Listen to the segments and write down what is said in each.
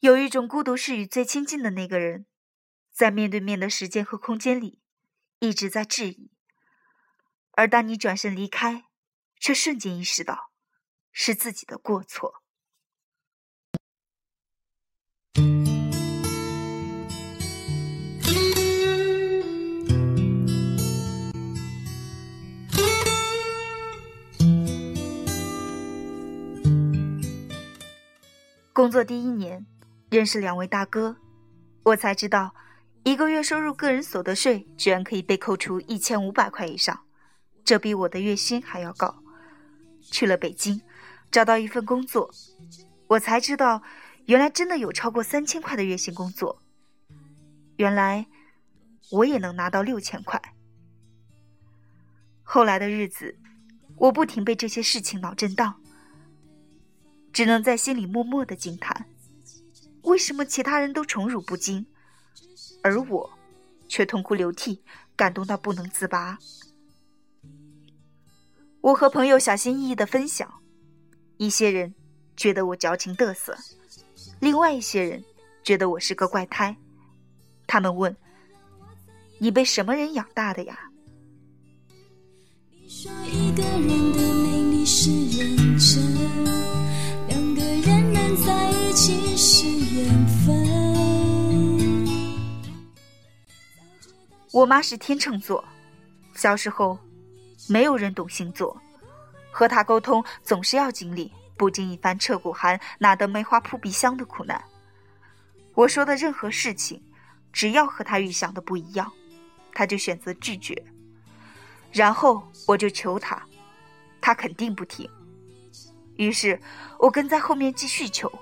有一种孤独是与最亲近的那个人，在面对面的时间和空间里，一直在质疑。而当你转身离开，却瞬间意识到，是自己的过错。工作第一年，认识两位大哥，我才知道，一个月收入个人所得税居然可以被扣除一千五百块以上，这比我的月薪还要高。去了北京，找到一份工作，我才知道，原来真的有超过三千块的月薪工作。原来，我也能拿到六千块。后来的日子，我不停被这些事情脑震荡。只能在心里默默的惊叹：为什么其他人都宠辱不惊，而我却痛哭流涕，感动到不能自拔？我和朋友小心翼翼的分享，一些人觉得我矫情得瑟，另外一些人觉得我是个怪胎。他们问：“你被什么人养大的呀？”你说一个人的美丽是我妈是天秤座，小时候没有人懂星座，和她沟通总是要经历不经一番彻骨寒，哪得梅花扑鼻香的苦难。我说的任何事情，只要和她预想的不一样，她就选择拒绝。然后我就求她，她肯定不听。于是我跟在后面继续求。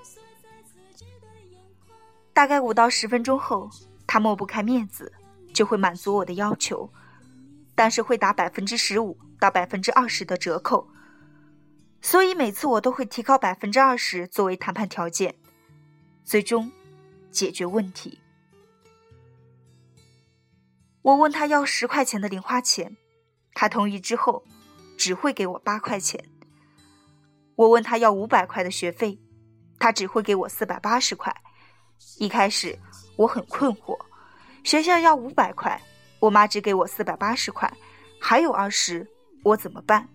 大概五到十分钟后，他抹不开面子，就会满足我的要求，但是会打百分之十五到百分之二十的折扣。所以每次我都会提高百分之二十作为谈判条件，最终解决问题。我问他要十块钱的零花钱，他同意之后，只会给我八块钱。我问他要五百块的学费，他只会给我四百八十块。一开始我很困惑，学校要五百块，我妈只给我四百八十块，还有二十，我怎么办？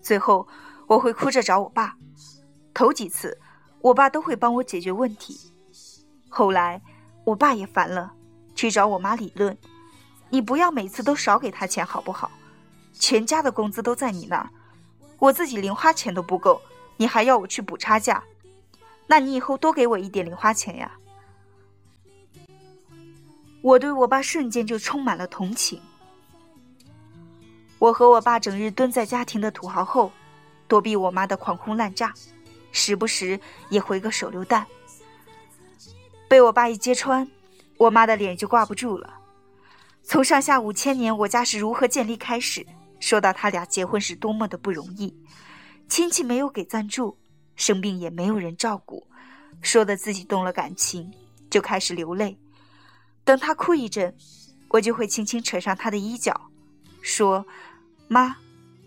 最后我会哭着找我爸，头几次我爸都会帮我解决问题，后来我爸也烦了，去找我妈理论：“你不要每次都少给他钱好不好？全家的工资都在你那儿。”我自己零花钱都不够，你还要我去补差价？那你以后多给我一点零花钱呀！我对我爸瞬间就充满了同情。我和我爸整日蹲在家庭的土豪后，躲避我妈的狂轰滥炸，时不时也回个手榴弹。被我爸一揭穿，我妈的脸就挂不住了。从上下五千年我家是如何建立开始。说到他俩结婚是多么的不容易，亲戚没有给赞助，生病也没有人照顾，说的自己动了感情，就开始流泪。等他哭一阵，我就会轻轻扯上他的衣角，说：“妈，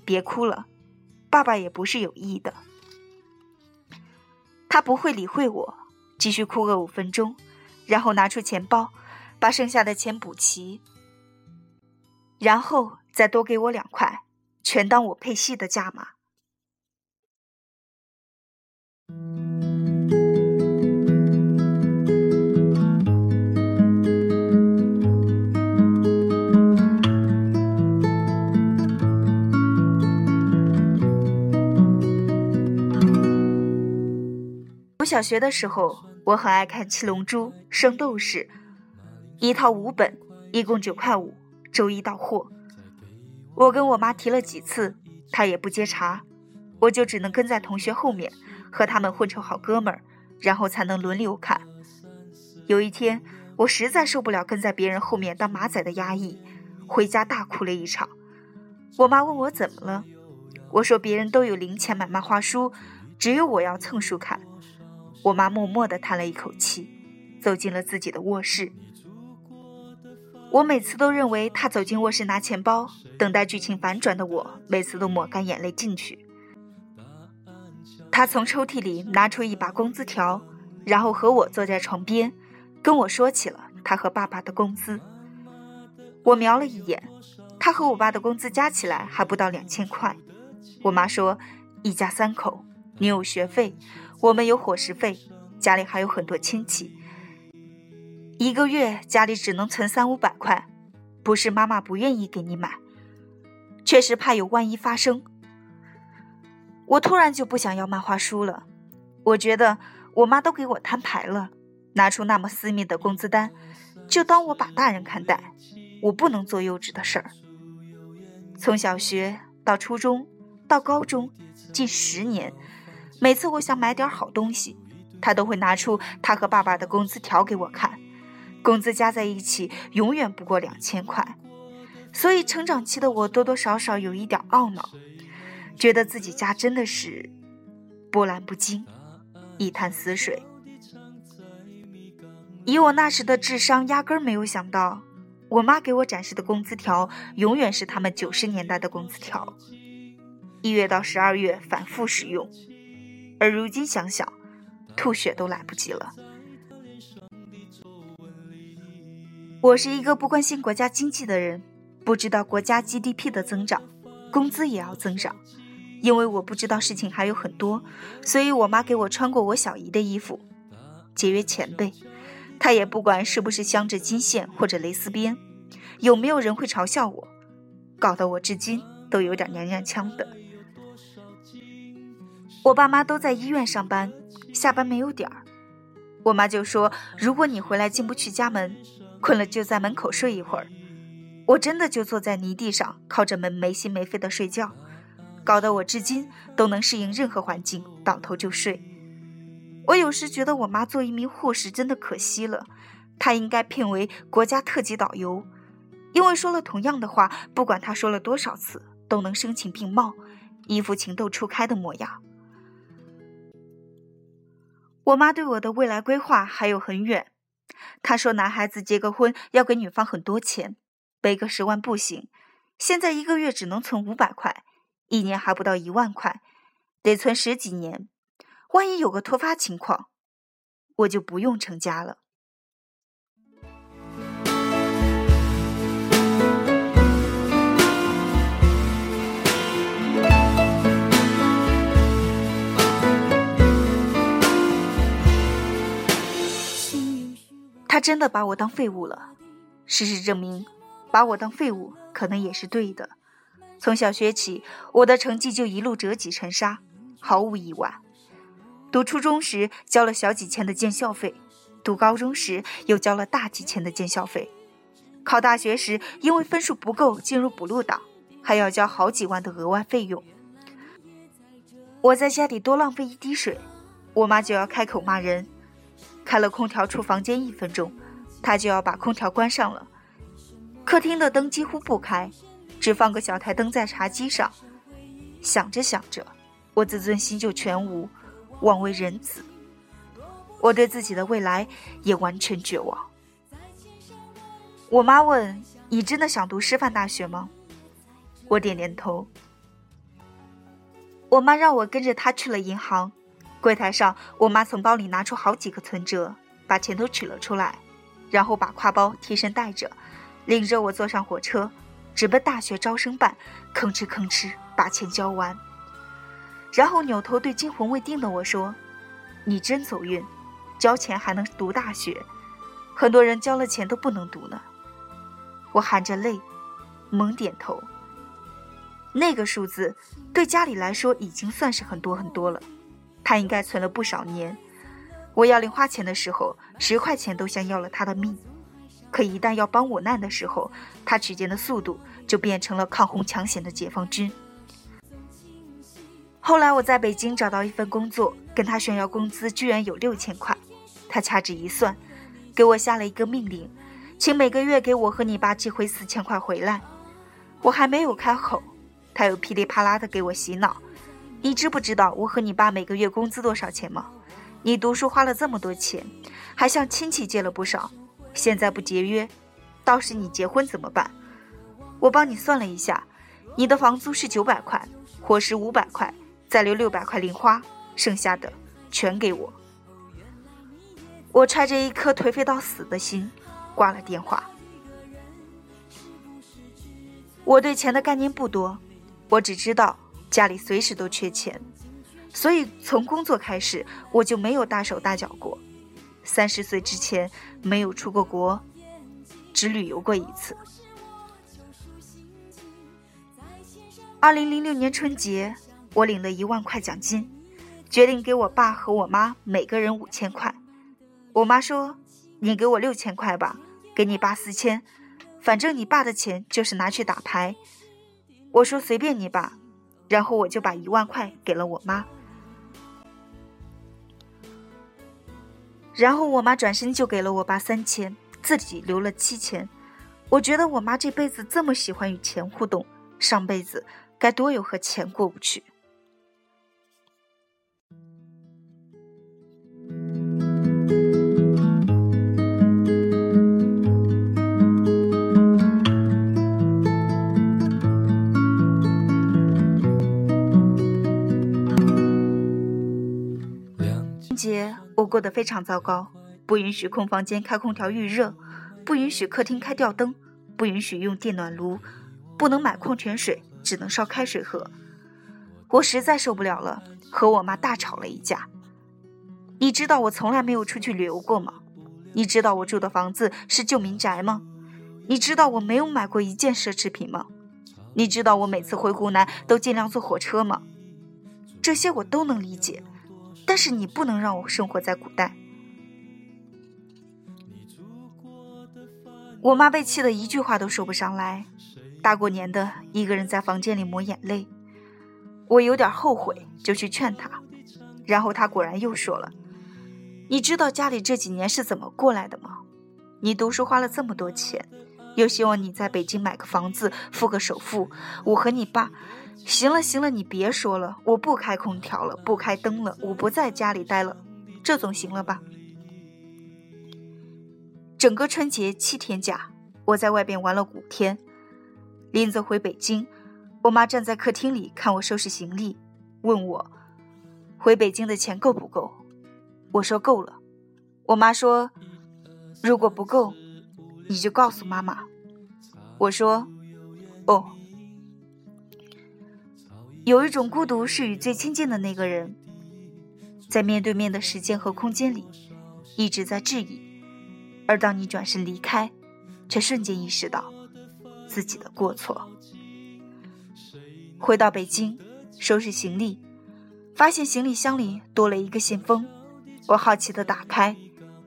别哭了，爸爸也不是有意的。”他不会理会我，继续哭个五分钟，然后拿出钱包，把剩下的钱补齐，然后。再多给我两块，全当我配戏的价码。小学的时候，我很爱看《七龙珠》《圣斗士》，一套五本，一共九块五，周一到货。我跟我妈提了几次，她也不接茬，我就只能跟在同学后面，和他们混成好哥们儿，然后才能轮流看。有一天，我实在受不了跟在别人后面当马仔的压抑，回家大哭了一场。我妈问我怎么了，我说别人都有零钱买漫画书，只有我要蹭书看。我妈默默地叹了一口气，走进了自己的卧室。我每次都认为她走进卧室拿钱包，等待剧情反转的我，每次都抹干眼泪进去。她从抽屉里拿出一把工资条，然后和我坐在床边，跟我说起了她和爸爸的工资。我瞄了一眼，她和我爸的工资加起来还不到两千块。我妈说，一家三口，你有学费，我们有伙食费，家里还有很多亲戚，一个月家里只能存三五百块，不是妈妈不愿意给你买，确实怕有万一发生。我突然就不想要漫画书了，我觉得我妈都给我摊牌了，拿出那么私密的工资单，就当我把大人看待，我不能做幼稚的事儿。从小学到初中到高中，近十年，每次我想买点好东西，他都会拿出他和爸爸的工资条给我看，工资加在一起永远不过两千块，所以成长期的我多多少少有一点懊恼。觉得自己家真的是波澜不惊，一潭死水。以我那时的智商，压根儿没有想到，我妈给我展示的工资条永远是他们九十年代的工资条，一月到十二月反复使用。而如今想想，吐血都来不及了。我是一个不关心国家经济的人，不知道国家 GDP 的增长，工资也要增长。因为我不知道事情还有很多，所以我妈给我穿过我小姨的衣服，节约钱呗。她也不管是不是镶着金线或者蕾丝边，有没有人会嘲笑我，搞得我至今都有点娘娘腔的。我爸妈都在医院上班，下班没有点儿，我妈就说：“如果你回来进不去家门，困了就在门口睡一会儿。”我真的就坐在泥地上，靠着门没心没肺的睡觉。搞得我至今都能适应任何环境，倒头就睡。我有时觉得我妈做一名护士真的可惜了，她应该聘为国家特级导游，因为说了同样的话，不管她说了多少次，都能声情并茂，一副情窦初开的模样。我妈对我的未来规划还有很远，她说男孩子结个婚要给女方很多钱，背个十万不行，现在一个月只能存五百块。一年还不到一万块，得存十几年。万一有个突发情况，我就不用成家了。他真的把我当废物了。事实证明，把我当废物可能也是对的。从小学起，我的成绩就一路折戟沉沙，毫无意外。读初中时交了小几千的建校费，读高中时又交了大几千的建校费，考大学时因为分数不够进入补录档，还要交好几万的额外费用。我在家里多浪费一滴水，我妈就要开口骂人。开了空调出房间一分钟，他就要把空调关上了。客厅的灯几乎不开。只放个小台灯在茶几上，想着想着，我自尊心就全无，枉为人子。我对自己的未来也完全绝望。我妈问：“你真的想读师范大学吗？”我点点头。我妈让我跟着她去了银行，柜台上，我妈从包里拿出好几个存折，把钱都取了出来，然后把挎包贴身带着，领着我坐上火车。直奔大学招生办，吭哧吭哧把钱交完，然后扭头对惊魂未定的我说：“你真走运，交钱还能读大学，很多人交了钱都不能读呢。”我含着泪，猛点头。那个数字对家里来说已经算是很多很多了，他应该存了不少年。我要零花钱的时候，十块钱都像要了他的命。可一旦要帮我难的时候，他取钱的速度就变成了抗洪抢险的解放军。后来我在北京找到一份工作，跟他炫耀工资居然有六千块，他掐指一算，给我下了一个命令，请每个月给我和你爸寄回四千块回来。我还没有开口，他又噼里啪啦的给我洗脑：“你知不知道我和你爸每个月工资多少钱吗？你读书花了这么多钱，还向亲戚借了不少。”现在不节约，到时你结婚怎么办？我帮你算了一下，你的房租是九百块，伙食五百块，再留六百块零花，剩下的全给我。我揣着一颗颓废到死的心，挂了电话。我对钱的概念不多，我只知道家里随时都缺钱，所以从工作开始我就没有大手大脚过。三十岁之前没有出过国，只旅游过一次。二零零六年春节，我领了一万块奖金，决定给我爸和我妈每个人五千块。我妈说：“你给我六千块吧，给你爸四千，反正你爸的钱就是拿去打牌。”我说：“随便你吧。”然后我就把一万块给了我妈。然后我妈转身就给了我爸三千，自己留了七千。我觉得我妈这辈子这么喜欢与钱互动，上辈子该多有和钱过不去。节我过得非常糟糕，不允许空房间开空调预热，不允许客厅开吊灯，不允许用电暖炉，不能买矿泉水，只能烧开水喝。我实在受不了了，和我妈大吵了一架。你知道我从来没有出去旅游过吗？你知道我住的房子是旧民宅吗？你知道我没有买过一件奢侈品吗？你知道我每次回湖南都尽量坐火车吗？这些我都能理解。但是你不能让我生活在古代。我妈被气得一句话都说不上来，大过年的一个人在房间里抹眼泪。我有点后悔，就去劝她，然后她果然又说了：“你知道家里这几年是怎么过来的吗？你读书花了这么多钱，又希望你在北京买个房子，付个首付，我和你爸。”行了行了，你别说了，我不开空调了，不开灯了，我不在家里待了，这总行了吧？整个春节七天假，我在外边玩了五天。临走回北京，我妈站在客厅里看我收拾行李，问我回北京的钱够不够？我说够了。我妈说如果不够，你就告诉妈妈。我说哦。有一种孤独是与最亲近的那个人，在面对面的时间和空间里，一直在质疑，而当你转身离开，却瞬间意识到自己的过错。回到北京，收拾行李，发现行李箱里多了一个信封，我好奇的打开，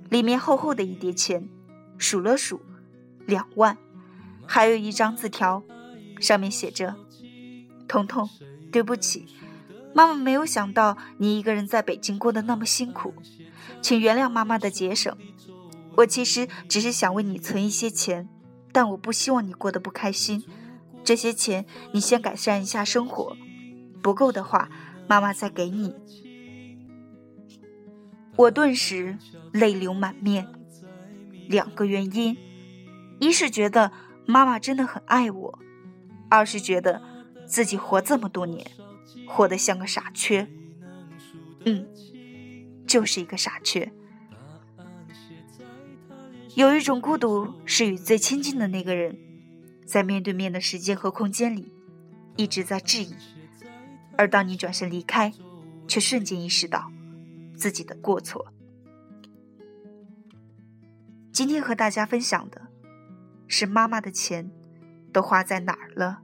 里面厚厚的一叠钱，数了数，两万，还有一张字条，上面写着：“彤彤。”对不起，妈妈没有想到你一个人在北京过得那么辛苦，请原谅妈妈的节省。我其实只是想为你存一些钱，但我不希望你过得不开心。这些钱你先改善一下生活，不够的话，妈妈再给你。我顿时泪流满面，两个原因：一是觉得妈妈真的很爱我，二是觉得。自己活这么多年，活得像个傻缺。嗯，就是一个傻缺。有一种孤独，是与最亲近的那个人，在面对面的时间和空间里，一直在质疑，而当你转身离开，却瞬间意识到自己的过错。今天和大家分享的是妈妈的钱都花在哪儿了。